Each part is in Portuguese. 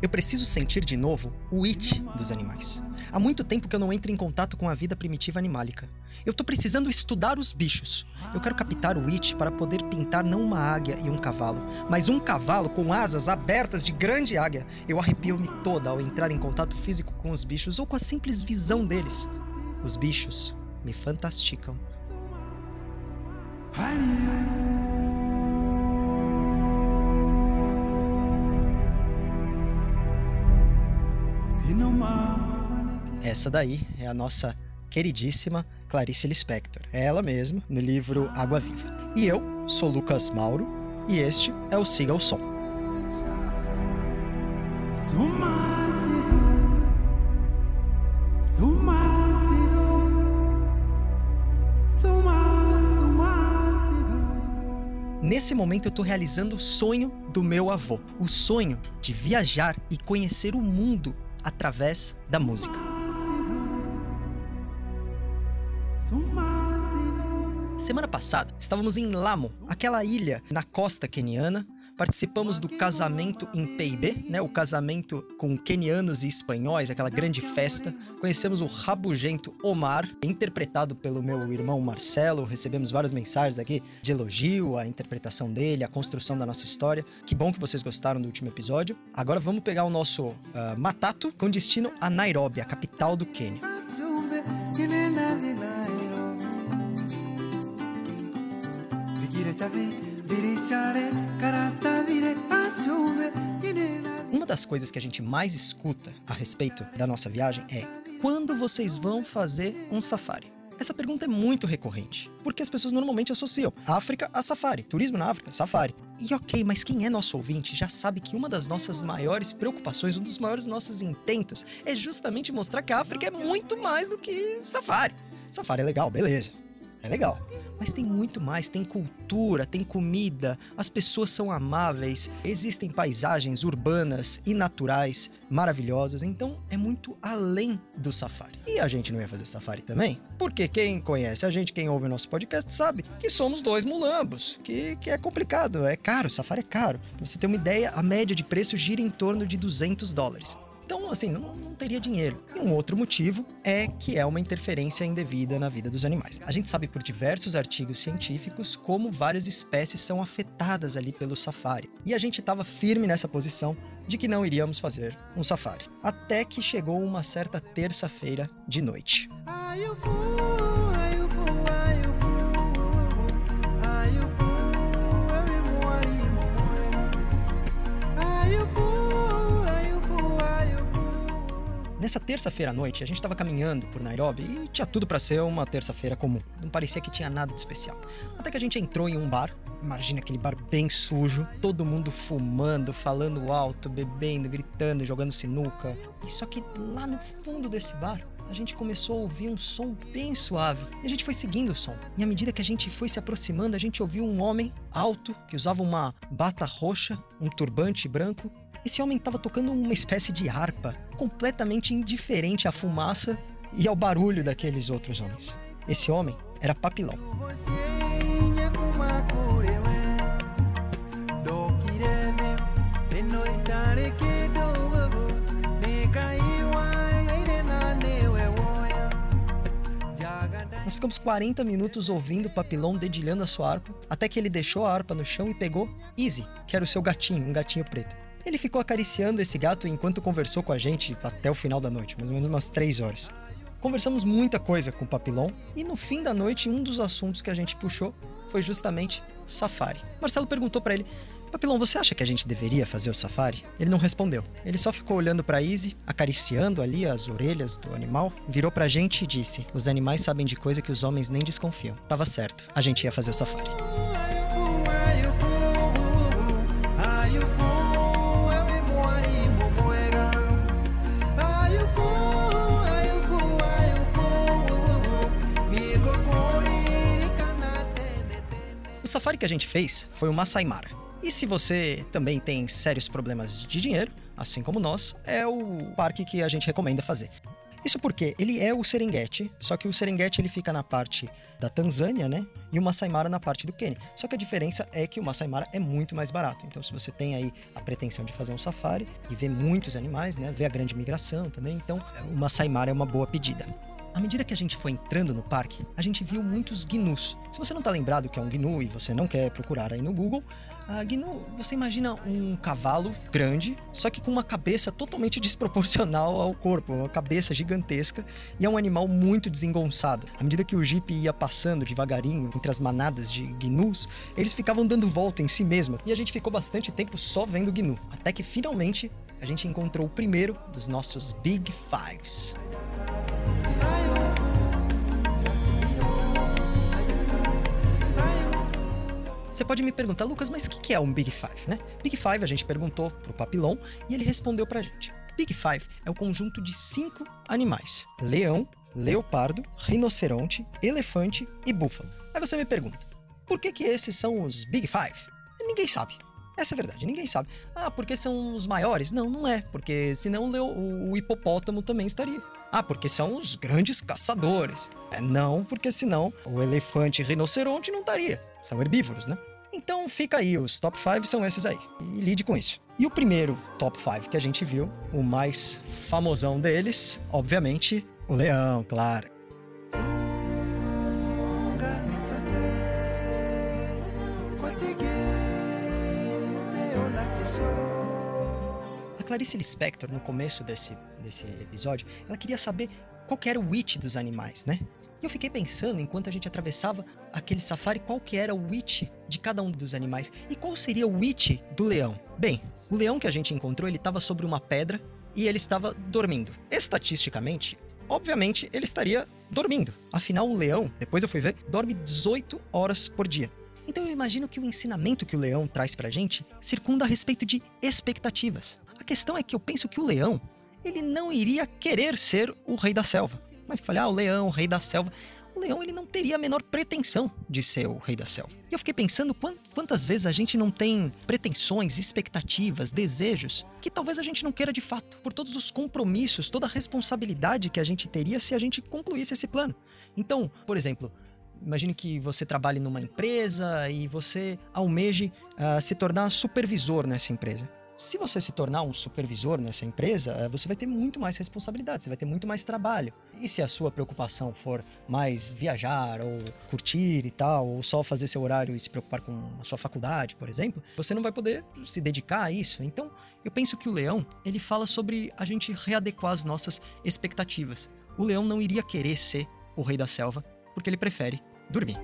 Eu preciso sentir de novo o it dos animais. Há muito tempo que eu não entro em contato com a vida primitiva animálica. Eu tô precisando estudar os bichos. Eu quero captar o it para poder pintar não uma águia e um cavalo, mas um cavalo com asas abertas de grande águia. Eu arrepio-me toda ao entrar em contato físico com os bichos ou com a simples visão deles. Os bichos me fantasticam. Essa daí é a nossa queridíssima Clarice Lispector. É ela mesma, no livro Água Viva. E eu sou Lucas Mauro, e este é o Siga o Som. Nesse momento eu estou realizando o sonho do meu avô, o sonho de viajar e conhecer o mundo através da música. Semana passada, estávamos em Lamo, aquela ilha na costa queniana. Participamos do casamento em PIB, né? O casamento com quenianos e espanhóis, aquela grande festa. Conhecemos o rabugento Omar, interpretado pelo meu irmão Marcelo. Recebemos várias mensagens aqui de elogio à interpretação dele, à construção da nossa história. Que bom que vocês gostaram do último episódio. Agora vamos pegar o nosso uh, Matato com destino a Nairobi, a capital do Quênia. Uma das coisas que a gente mais escuta a respeito da nossa viagem é quando vocês vão fazer um safari? Essa pergunta é muito recorrente, porque as pessoas normalmente associam África a safari, turismo na África, safari. E ok, mas quem é nosso ouvinte já sabe que uma das nossas maiores preocupações, um dos maiores nossos intentos, é justamente mostrar que a África é muito mais do que safari. Safari é legal, beleza. É legal. Mas tem muito mais, tem cultura, tem comida, as pessoas são amáveis, existem paisagens urbanas e naturais maravilhosas, então é muito além do safari. E a gente não ia fazer safari também? Porque quem conhece a gente, quem ouve o nosso podcast, sabe que somos dois mulambos, que, que é complicado, é caro, safari é caro. Pra você ter uma ideia, a média de preço gira em torno de 200 dólares. Então, assim, não, não teria dinheiro. E um outro motivo é que é uma interferência indevida na vida dos animais. A gente sabe por diversos artigos científicos como várias espécies são afetadas ali pelo safari. E a gente estava firme nessa posição de que não iríamos fazer um safari. Até que chegou uma certa terça-feira de noite. Nessa terça-feira à noite, a gente estava caminhando por Nairobi e tinha tudo para ser uma terça-feira comum. Não parecia que tinha nada de especial. Até que a gente entrou em um bar. Imagina aquele bar bem sujo, todo mundo fumando, falando alto, bebendo, gritando, jogando sinuca. E só que lá no fundo desse bar, a gente começou a ouvir um som bem suave. E a gente foi seguindo o som. E à medida que a gente foi se aproximando, a gente ouviu um homem alto que usava uma bata roxa, um turbante branco esse homem estava tocando uma espécie de harpa, completamente indiferente à fumaça e ao barulho daqueles outros homens. Esse homem era Papilão. Nós ficamos 40 minutos ouvindo Papilão dedilhando a sua harpa, até que ele deixou a harpa no chão e pegou Easy, que era o seu gatinho, um gatinho preto. Ele ficou acariciando esse gato enquanto conversou com a gente até o final da noite, mais ou menos umas três horas. Conversamos muita coisa com o Papilon e no fim da noite um dos assuntos que a gente puxou foi justamente safari. Marcelo perguntou para ele: Papilão, você acha que a gente deveria fazer o safari? Ele não respondeu. Ele só ficou olhando para Izzy, acariciando ali as orelhas do animal, virou pra gente e disse: Os animais sabem de coisa que os homens nem desconfiam. Tava certo, a gente ia fazer o safari. O safari que a gente fez foi o Masai Mara. E se você também tem sérios problemas de dinheiro, assim como nós, é o parque que a gente recomenda fazer. Isso porque ele é o Serengeti, só que o Serengeti ele fica na parte da Tanzânia, né? E o Masai Mara na parte do Quênia. Só que a diferença é que o Masai Mara é muito mais barato. Então, se você tem aí a pretensão de fazer um safari e ver muitos animais, né? Ver a grande migração também, então o Masai Mara é uma boa pedida. À medida que a gente foi entrando no parque, a gente viu muitos gnus. Se você não está lembrado que é um gnu e você não quer procurar aí no Google, a gnu, você imagina um cavalo grande, só que com uma cabeça totalmente desproporcional ao corpo, uma cabeça gigantesca, e é um animal muito desengonçado. À medida que o Jeep ia passando devagarinho entre as manadas de gnus, eles ficavam dando volta em si mesmo, e a gente ficou bastante tempo só vendo gnu, até que finalmente a gente encontrou o primeiro dos nossos Big Fives. Você pode me perguntar, Lucas, mas o que é um Big Five, né? Big Five a gente perguntou pro Papilon e ele respondeu pra gente. Big Five é o conjunto de cinco animais: leão, leopardo, rinoceronte, elefante e búfalo. Aí você me pergunta, por que que esses são os Big Five? Ninguém sabe. Essa é a verdade, ninguém sabe. Ah, porque são os maiores? Não, não é, porque senão o, o hipopótamo também estaria. Ah, porque são os grandes caçadores. É, não, porque senão o elefante e rinoceronte não estaria. São herbívoros, né? Então fica aí, os top 5 são esses aí. E lide com isso. E o primeiro top 5 que a gente viu, o mais famosão deles, obviamente, o leão, claro. A Clarice Lispector, no começo desse, desse episódio, ela queria saber qual era o it dos animais, né? E eu fiquei pensando, enquanto a gente atravessava aquele safari, qual que era o it de cada um dos animais e qual seria o it do leão. Bem, o leão que a gente encontrou, ele estava sobre uma pedra e ele estava dormindo. Estatisticamente, obviamente, ele estaria dormindo. Afinal, o leão, depois eu fui ver, dorme 18 horas por dia. Então eu imagino que o ensinamento que o leão traz pra gente circunda a respeito de expectativas. A questão é que eu penso que o leão, ele não iria querer ser o rei da selva. Mas que ah, o leão, o rei da selva. O leão ele não teria a menor pretensão de ser o rei da selva. E eu fiquei pensando quantas vezes a gente não tem pretensões, expectativas, desejos que talvez a gente não queira de fato, por todos os compromissos, toda a responsabilidade que a gente teria se a gente concluísse esse plano. Então, por exemplo, imagine que você trabalhe numa empresa e você almeje uh, se tornar supervisor nessa empresa. Se você se tornar um supervisor nessa empresa, eh, você vai ter muito mais responsabilidade, você vai ter muito mais trabalho. E se a sua preocupação for mais viajar ou curtir e tal, ou só fazer seu horário e se preocupar com a sua faculdade, por exemplo, você não vai poder se dedicar a isso. Então, eu penso que o leão, ele fala sobre a gente readequar as nossas expectativas. O leão não iria querer ser o rei da selva, porque ele prefere dormir.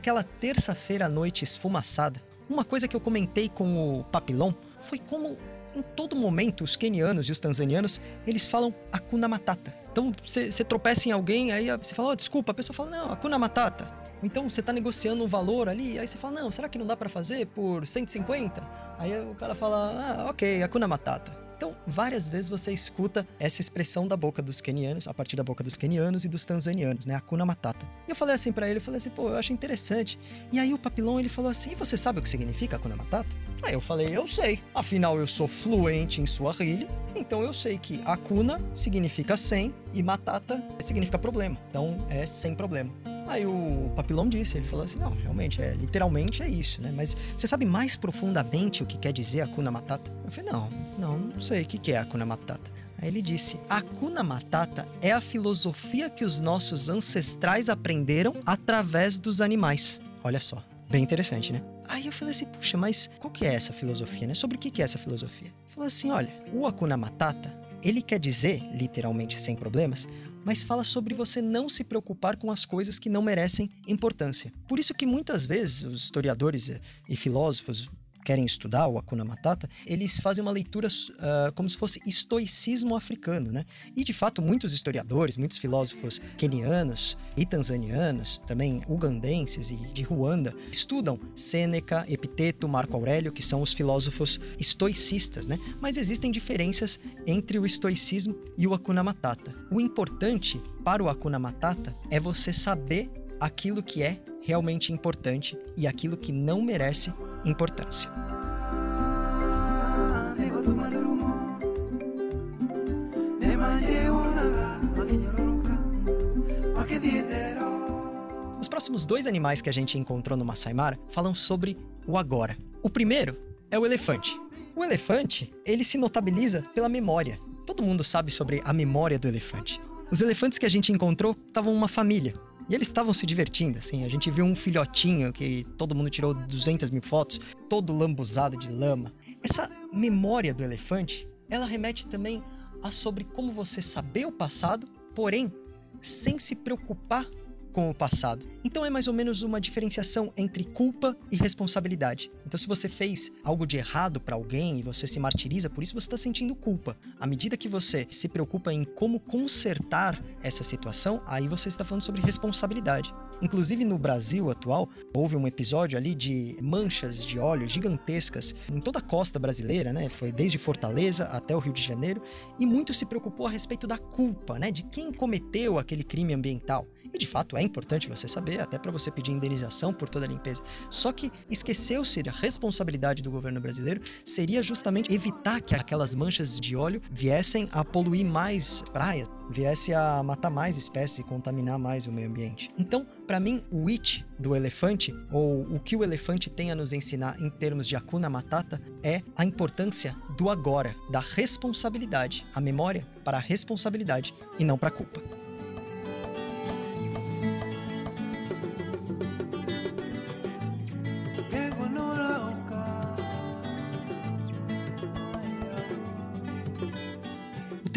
Naquela terça-feira à noite esfumaçada, uma coisa que eu comentei com o Papilon foi como em todo momento os quenianos e os tanzanianos eles falam Akuna Matata. Então você tropeça em alguém, aí você fala, oh, desculpa, a pessoa fala, não, Akuna Matata. Então você tá negociando um valor ali, aí você fala, não, será que não dá para fazer por 150? Aí o cara fala, ah, ok, Akuna Matata. Então, várias vezes você escuta essa expressão da boca dos kenianos, a partir da boca dos kenianos e dos tanzanianos, né? Akuna Matata. E eu falei assim para ele, eu falei assim, pô, eu acho interessante. E aí o Papilon, ele falou assim, você sabe o que significa Akuna Matata? Aí eu falei, eu sei. Afinal, eu sou fluente em Swahili, então eu sei que Akuna significa sem e Matata significa problema. Então, é sem problema. Aí o Papilão disse, ele falou assim, não, realmente, é, literalmente é isso, né? Mas você sabe mais profundamente o que quer dizer Akuna Matata? Eu falei, não, não, não sei o que é Akuna Matata. Aí ele disse: Akuna Matata é a filosofia que os nossos ancestrais aprenderam através dos animais. Olha só, bem interessante, né? Aí eu falei assim: puxa, mas qual que é essa filosofia, né? Sobre o que é essa filosofia? Ele falou assim: olha, o Akuna Matata, ele quer dizer, literalmente sem problemas, mas fala sobre você não se preocupar com as coisas que não merecem importância. Por isso que muitos vezes os historiadores e filósofos querem estudar o Hakuna Matata, eles fazem uma leitura uh, como se fosse estoicismo africano, né? E de fato, muitos historiadores, muitos filósofos kenianos e tanzanianos, também ugandenses e de Ruanda, estudam Sêneca, Epiteto, Marco Aurélio, que são os filósofos estoicistas, né? Mas existem diferenças entre o estoicismo e o Hakuna Matata. O importante para o Hakuna Matata é você saber aquilo que é realmente importante e aquilo que não merece importância. Os próximos dois animais que a gente encontrou no Masai Mara falam sobre o agora. O primeiro é o elefante. O elefante, ele se notabiliza pela memória. Todo mundo sabe sobre a memória do elefante. Os elefantes que a gente encontrou estavam uma família. E eles estavam se divertindo, assim. A gente viu um filhotinho que todo mundo tirou 200 mil fotos, todo lambuzado de lama. Essa memória do elefante, ela remete também a sobre como você saber o passado, porém, sem se preocupar com o passado. Então é mais ou menos uma diferenciação entre culpa e responsabilidade. Então, se você fez algo de errado para alguém e você se martiriza por isso, você está sentindo culpa. À medida que você se preocupa em como consertar essa situação, aí você está falando sobre responsabilidade. Inclusive no Brasil atual, houve um episódio ali de manchas de óleo gigantescas em toda a costa brasileira, né? Foi desde Fortaleza até o Rio de Janeiro, e muito se preocupou a respeito da culpa, né? De quem cometeu aquele crime ambiental. E de fato é importante você saber, até para você pedir indenização por toda a limpeza. Só que esqueceu-se a responsabilidade do governo brasileiro seria justamente evitar que aquelas manchas de óleo viessem a poluir mais praias, viesse a matar mais espécies e contaminar mais o meio ambiente. Então, para mim, o it do elefante, ou o que o elefante tem a nos ensinar em termos de Akuna Matata, é a importância do agora, da responsabilidade, a memória para a responsabilidade e não para a culpa.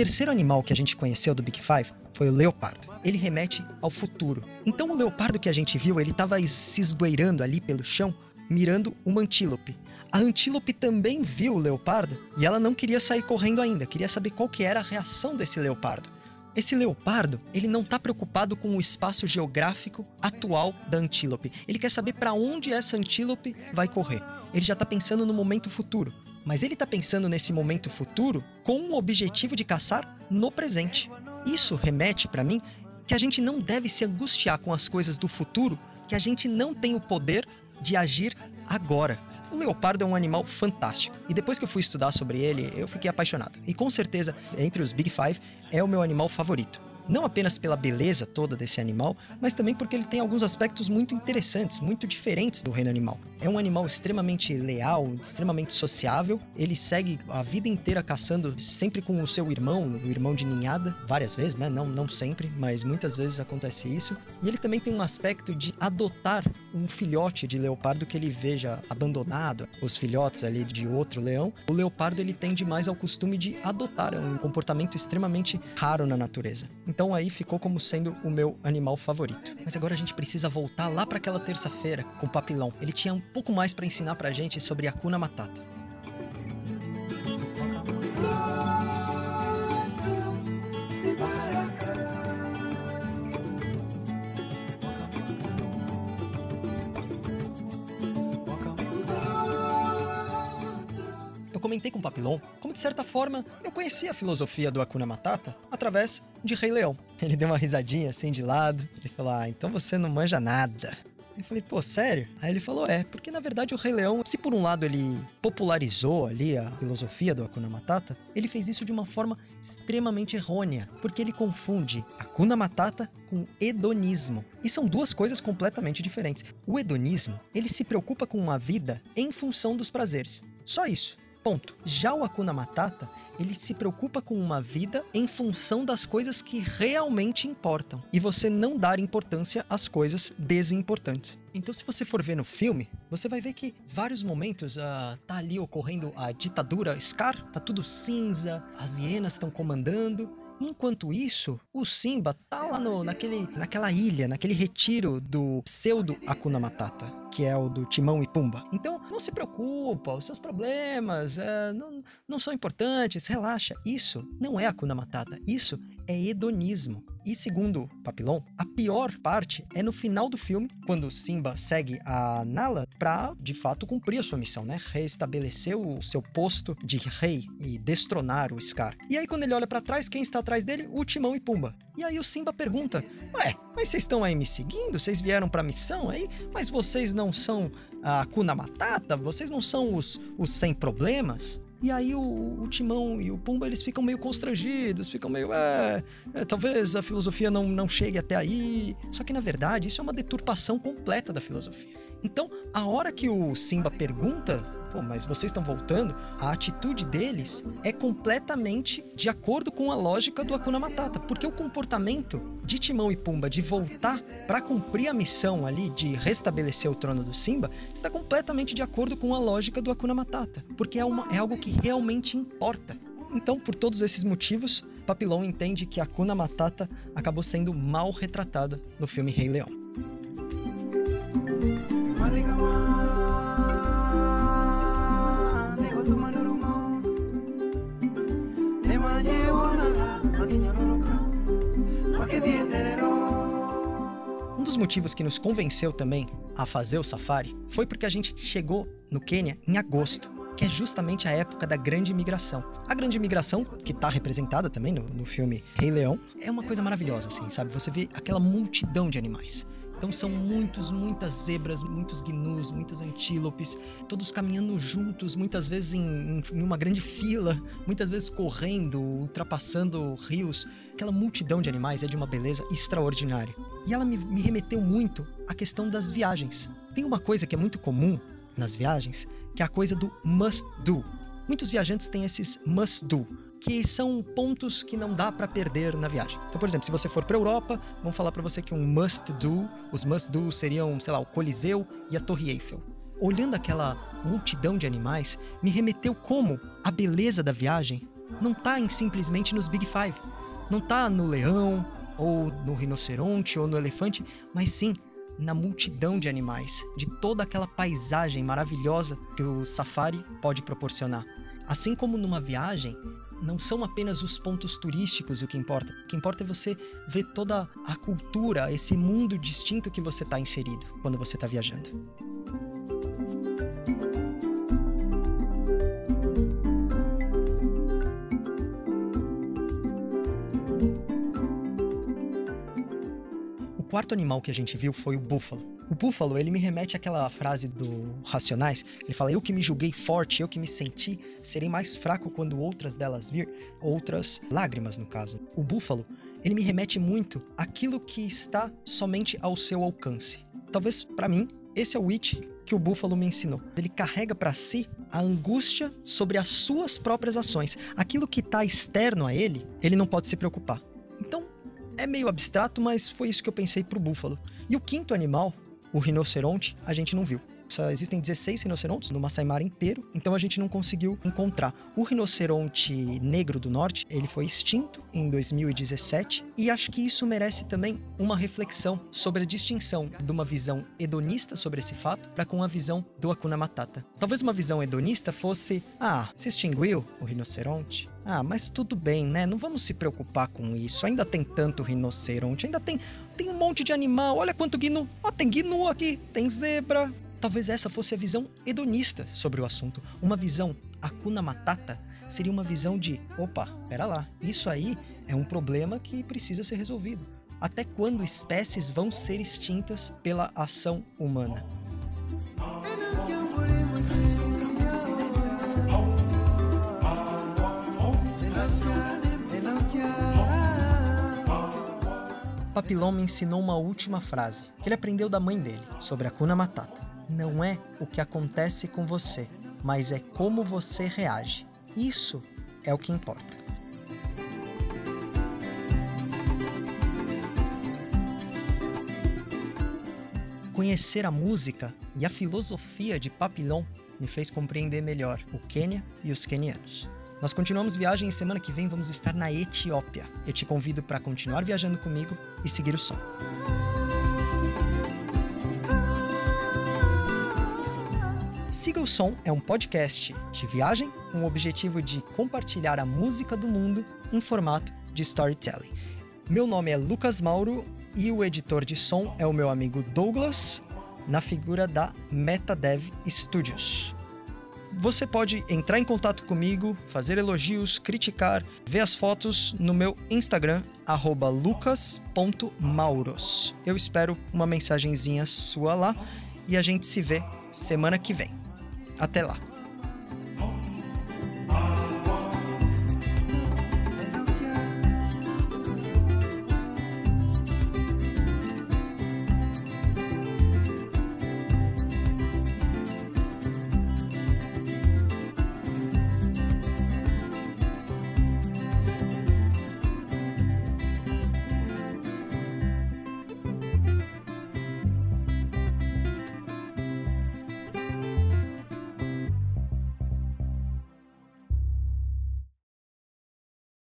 Terceiro animal que a gente conheceu do Big Five foi o leopardo. Ele remete ao futuro. Então o leopardo que a gente viu, ele estava se esgueirando ali pelo chão, mirando uma antílope. A antílope também viu o leopardo e ela não queria sair correndo ainda, queria saber qual que era a reação desse leopardo. Esse leopardo, ele não está preocupado com o espaço geográfico atual da antílope. Ele quer saber para onde essa antílope vai correr. Ele já está pensando no momento futuro mas ele está pensando nesse momento futuro com o objetivo de caçar no presente. Isso remete para mim que a gente não deve se angustiar com as coisas do futuro, que a gente não tem o poder de agir agora. O leopardo é um animal fantástico. E depois que eu fui estudar sobre ele, eu fiquei apaixonado. E com certeza, entre os Big Five, é o meu animal favorito. Não apenas pela beleza toda desse animal, mas também porque ele tem alguns aspectos muito interessantes, muito diferentes do reino animal. É um animal extremamente leal, extremamente sociável. Ele segue a vida inteira caçando sempre com o seu irmão, o irmão de ninhada, várias vezes, né? Não, não sempre, mas muitas vezes acontece isso. E ele também tem um aspecto de adotar um filhote de leopardo que ele veja abandonado, os filhotes ali de outro leão. O leopardo ele tende mais ao costume de adotar, é um comportamento extremamente raro na natureza. Então aí ficou como sendo o meu animal favorito. Mas agora a gente precisa voltar lá para aquela terça-feira com o papilão. Ele tinha um pouco mais para ensinar pra gente sobre a Kuna Matata. Comentei com o Papilon como, de certa forma, eu conhecia a filosofia do Akuna Matata através de Rei Leão. Ele deu uma risadinha assim de lado. Ele falou: Ah, então você não manja nada. Eu falei, pô, sério? Aí ele falou, é, porque na verdade o Rei Leão, se por um lado ele popularizou ali a filosofia do Akuna Matata, ele fez isso de uma forma extremamente errônea, porque ele confunde Akuna Matata com hedonismo. E são duas coisas completamente diferentes. O hedonismo, ele se preocupa com uma vida em função dos prazeres. Só isso. Ponto. Já o Akuna Matata, ele se preocupa com uma vida em função das coisas que realmente importam e você não dar importância às coisas desimportantes. Então, se você for ver no filme, você vai ver que vários momentos uh, tá ali ocorrendo a ditadura Scar, tá tudo cinza, as hienas estão comandando Enquanto isso, o Simba tá lá no, naquele, naquela ilha, naquele retiro do pseudo Akuna Matata, que é o do Timão e Pumba. Então, não se preocupa, os seus problemas é, não, não são importantes, relaxa. Isso não é Akuna Matata, isso é hedonismo. E segundo Papillon, a pior parte é no final do filme, quando Simba segue a Nala para de fato cumprir a sua missão, né? Restabelecer o seu posto de rei e destronar o Scar. E aí quando ele olha para trás, quem está atrás dele? O Timão e Pumba. E aí o Simba pergunta: "Ué, mas vocês estão aí me seguindo? Vocês vieram para missão aí? Mas vocês não são a Kuna Matata? Vocês não são os os sem problemas?" E aí o, o, Timão e o Pumba eles ficam meio constrangidos, ficam meio. É, é, talvez a filosofia não, não chegue até aí. Só que na verdade isso é uma deturpação completa da filosofia. Então, a hora que o Simba pergunta pô, mas vocês estão voltando, a atitude deles é completamente de acordo com a lógica do Akuna Matata, porque o comportamento de Timão e Pumba de voltar para cumprir a missão ali de restabelecer o trono do Simba está completamente de acordo com a lógica do Akuna Matata, porque é, uma, é algo que realmente importa. Então, por todos esses motivos, Papillon entende que Akuna Matata acabou sendo mal retratada no filme Rei Leão. Um dos motivos que nos convenceu também a fazer o safari foi porque a gente chegou no Quênia em agosto, que é justamente a época da grande migração. A grande migração, que está representada também no, no filme Rei Leão, é uma coisa maravilhosa, assim, sabe? Você vê aquela multidão de animais. Então são muitos, muitas zebras, muitos gnus, muitos antílopes, todos caminhando juntos, muitas vezes em, em, uma grande fila, muitas vezes correndo, ultrapassando rios. Aquela multidão de animais é de uma beleza extraordinária. E ela me, me remeteu muito à questão das viagens. Tem uma coisa que é muito comum nas viagens, que é a coisa do must do. Muitos viajantes têm esses must do que são pontos que não dá para perder na viagem. Então, por exemplo, se você for para Europa, vão falar para você que um must do, os must do seriam, sei lá, o Coliseu e a Torre Eiffel. Olhando aquela multidão de animais, me remeteu como a beleza da viagem não tá em simplesmente nos Big Five. Não tá no leão, ou no rinoceronte, ou no elefante, mas sim na multidão de animais, de toda aquela paisagem maravilhosa que o safari pode proporcionar. Assim como numa viagem, não são apenas os pontos turísticos o que importa. O que importa é você ver toda a cultura, esse mundo distinto que você está inserido quando você está viajando. O quarto animal que a gente viu foi o búfalo. O búfalo, ele me remete àquela frase do Racionais. Ele fala: Eu que me julguei forte, eu que me senti, serei mais fraco quando outras delas vir, outras lágrimas, no caso. O búfalo, ele me remete muito àquilo que está somente ao seu alcance. Talvez, para mim, esse é o it que o búfalo me ensinou. Ele carrega para si a angústia sobre as suas próprias ações. Aquilo que está externo a ele, ele não pode se preocupar. Então, é meio abstrato, mas foi isso que eu pensei pro búfalo. E o quinto animal o rinoceronte a gente não viu. Só existem 16 rinocerontes no Masai Mara inteiro, então a gente não conseguiu encontrar. O rinoceronte negro do norte, ele foi extinto em 2017 e acho que isso merece também uma reflexão sobre a distinção de uma visão hedonista sobre esse fato para com a visão do Akuna Matata. Talvez uma visão hedonista fosse: ah, se extinguiu o rinoceronte, ah, mas tudo bem, né? Não vamos se preocupar com isso. Ainda tem tanto rinoceronte, ainda tem, tem um monte de animal. Olha quanto gnu. Ó, tem gnu aqui, tem zebra, Talvez essa fosse a visão hedonista sobre o assunto. Uma visão Akuna Matata seria uma visão de: opa, pera lá, isso aí é um problema que precisa ser resolvido. Até quando espécies vão ser extintas pela ação humana? Papillon me ensinou uma última frase que ele aprendeu da mãe dele sobre a Kuna Matata não é o que acontece com você, mas é como você reage. Isso é o que importa. Conhecer a música e a filosofia de Papillon me fez compreender melhor o Quênia e os quenianos. Nós continuamos viagem e semana que vem vamos estar na Etiópia. Eu te convido para continuar viajando comigo e seguir o som. Siga o Som é um podcast de viagem com o objetivo de compartilhar a música do mundo em formato de storytelling. Meu nome é Lucas Mauro e o editor de som é o meu amigo Douglas, na figura da MetaDev Studios. Você pode entrar em contato comigo, fazer elogios, criticar, ver as fotos no meu Instagram, lucas.mauros. Eu espero uma mensagenzinha sua lá e a gente se vê semana que vem. Até lá!